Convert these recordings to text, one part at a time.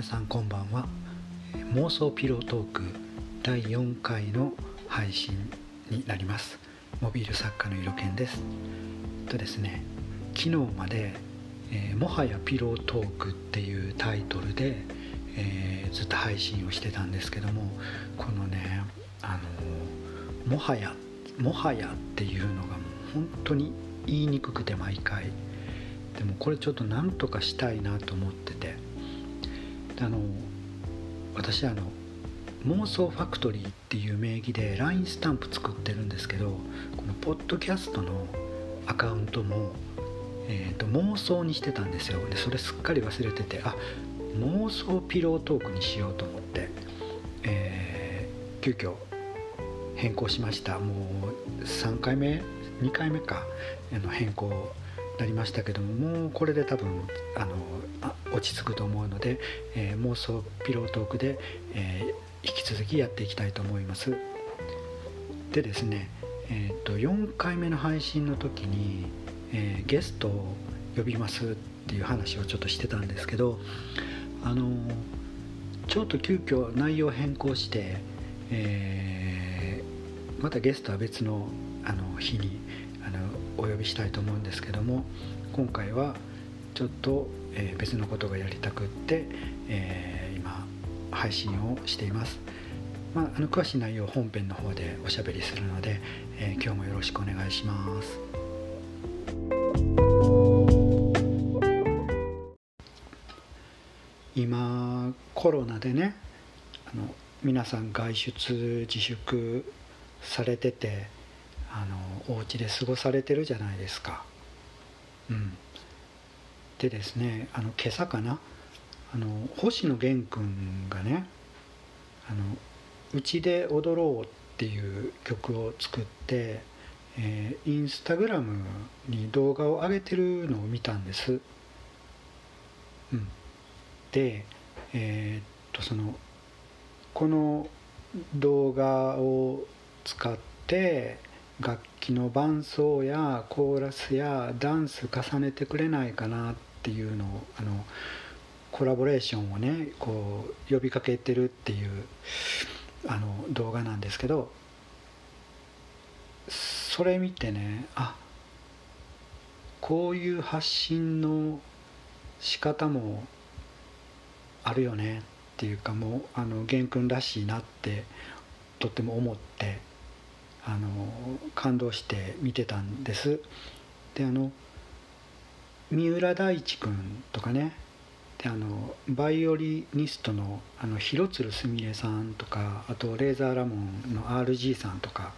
皆さんこんばんは。妄想ピロートーク第4回の配信になります。モビル作家の色犬です。とですね昨日まで、えー、もはやピロートークっていうタイトルで、えー、ずっと配信をしてたんですけどもこのねあのもはやもはやっていうのがもう本当に言いにくくて毎回。でもこれちょっと何とかしたいなと思ってて。あの私あの妄想ファクトリーっていう名義で LINE スタンプ作ってるんですけどこのポッドキャストのアカウントも、えーと、妄想にしてたんですよ。でそれすっかり忘れててあ妄想ピロートークにしようと思って、えー、急遽変更しました。もう3回目？2回目か？あの変更なりましたけどももうこれで多分あの落ち着くと思うので、えー、妄想ピロートークで、えー、引き続きやっていきたいと思います。でですね、えーと、4回目の配信の時に、えー、ゲストを呼びますっていう話をちょっとしてたんですけどあのちょっと急遽内容変更して、えー、またゲストは別のあの日にお呼びしたいと思うんですけども今回はちょっと、えー、別のことがやりたくって、えー、今配信をしています、まあ、あの詳しい内容本編の方でおしゃべりするので、えー、今日もよろしくお願いします。今コロナでねあの皆さん外出自粛されててあのお家で過ごされてるじゃないですか。うん、でですねあの今朝かなあの星野源君がね「あのうちで踊ろう」っていう曲を作って、えー、インスタグラムに動画を上げてるのを見たんです。うん、でえー、っとそのこの動画を使って楽器の伴奏やコーラスやダンス重ねてくれないかなっていうのをあのコラボレーションをねこう呼びかけてるっていうあの動画なんですけどそれ見てねあこういう発信の仕方もあるよねっていうかもうあの玄君らしいなってとっても思ってあの感動して見てたんです。であの三浦大知君とかね。であのバイオリニストのあの広鶴すみれさんとかあとレーザーラモンの RG さんとか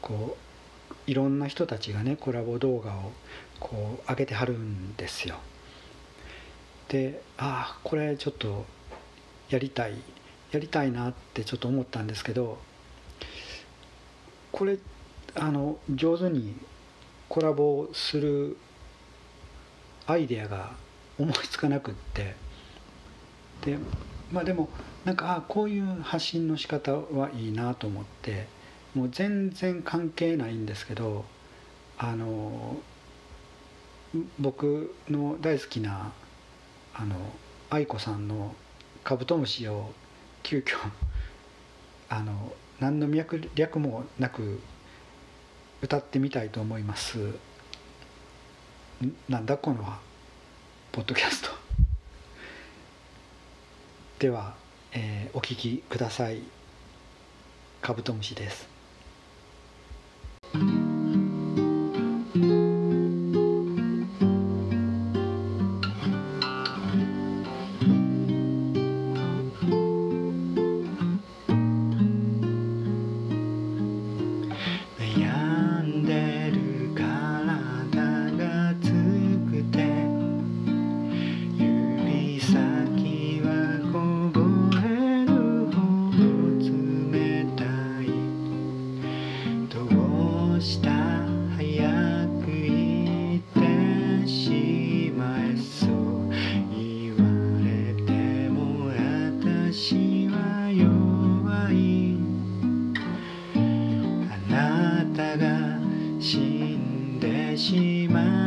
こういろんな人たちがねコラボ動画をこう上げてはるんですよ。でああこれちょっとやりたいやりたいなってちょっと思ったんですけどこれあの上手にコラボするアイデアが思いつかなくって。でまあでもなんかあこういう発信の仕方はいいなと思って。もう全然関係ないんですけどあの僕の大好きなあの愛子さんの「カブトムシ」を急遽あの何の脈略もなく歌ってみたいと思います。なんだこのポッドキャスト。では、えー、お聴きください。カブトムシです。私もど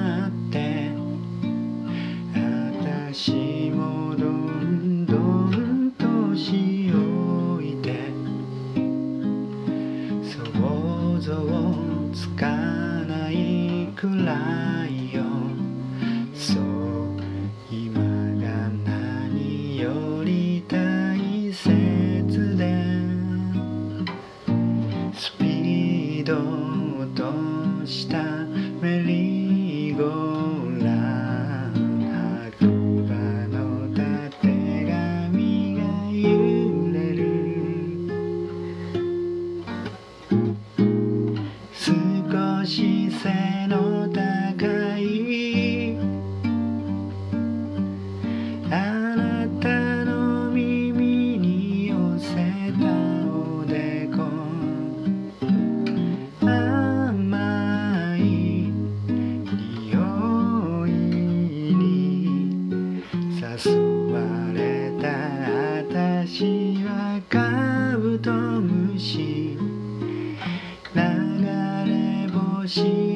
カブトムシ流れ星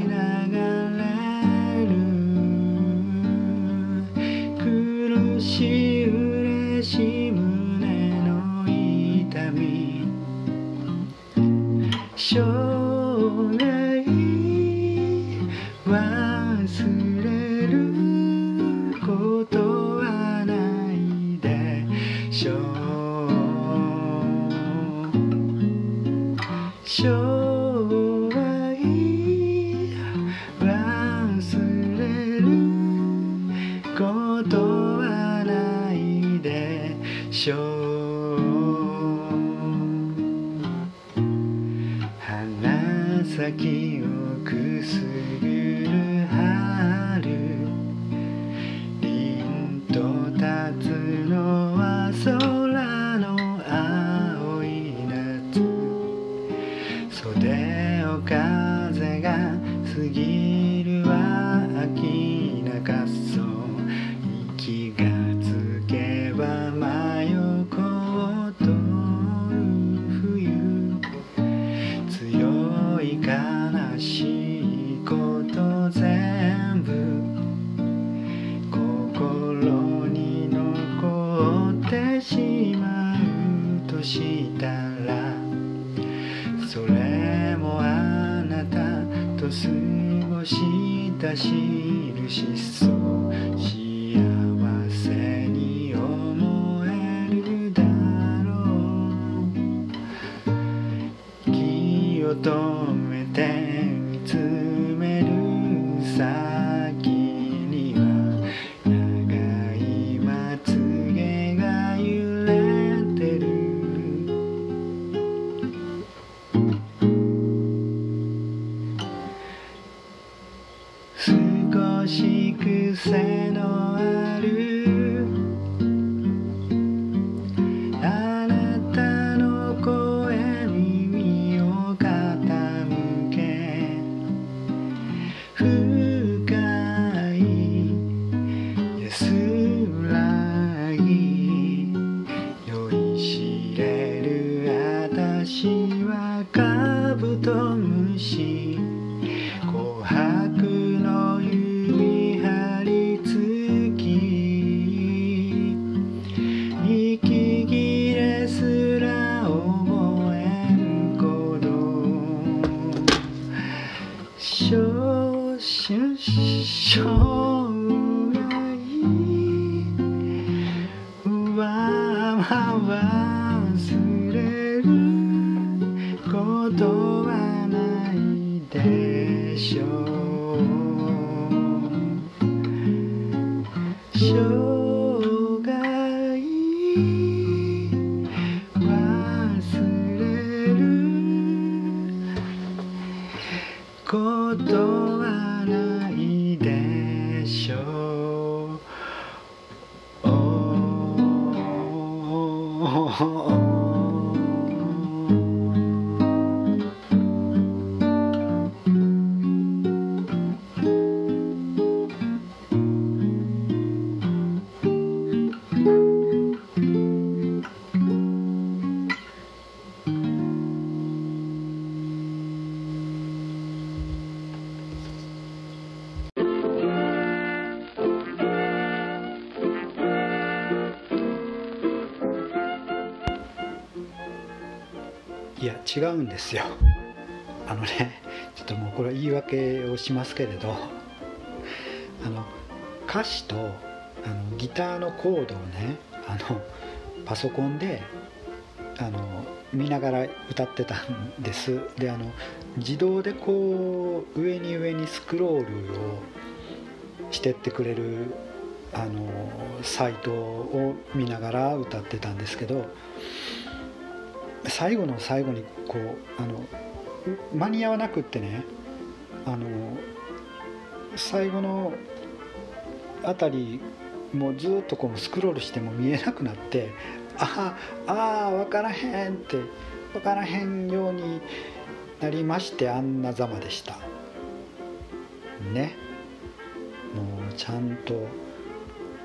先をくすぐるそれもあなたと過ごした印そう。でしょう生涯忘れることはないでしょう。Oh いや違うんですよ。あのねちょっともうこれは言い訳をしますけれどあの歌詞とあのギターのコードをねあのパソコンであの見ながら歌ってたんです。であの自動でこう上に上にスクロールをしてってくれるあのサイトを見ながら歌ってたんですけど最後の最後にこうあの間に合わなくってねあの最後のあたりもうずっとこうスクロールしても見えなくなってああ分からへんって分からへんようになりましてあんなざまでした。ね。もうちゃんと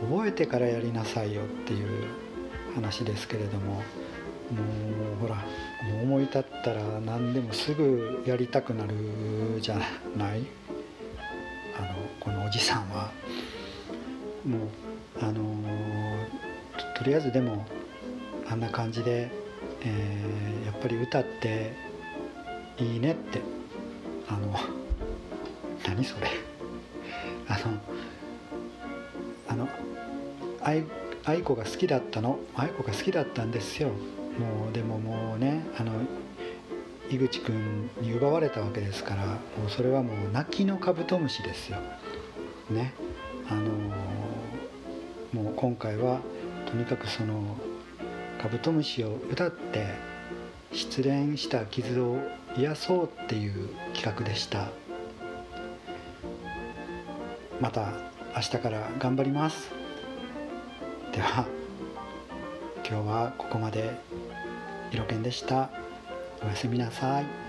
覚えてからやりなさいよっていう話ですけれども。もうほら思い立ったら何でもすぐやりたくなるじゃない？あのこのおじさんは。もうあのとりあえずでもあんな感じで、えー、やっぱり歌っていいねって。あの何それ？あのあの愛愛子が好きだったの？愛子が好きだったんですよ。もうでももうねあの井口君に奪われたわけですからもうそれはもう泣きのカブトムシですよ。ね。あのもう今回はとにかくそのカブトムシを歌って失恋した傷を癒そうっていう企画でした。また明日から頑張ります。では今日はここまで。いろけんでした。おやすみなさい。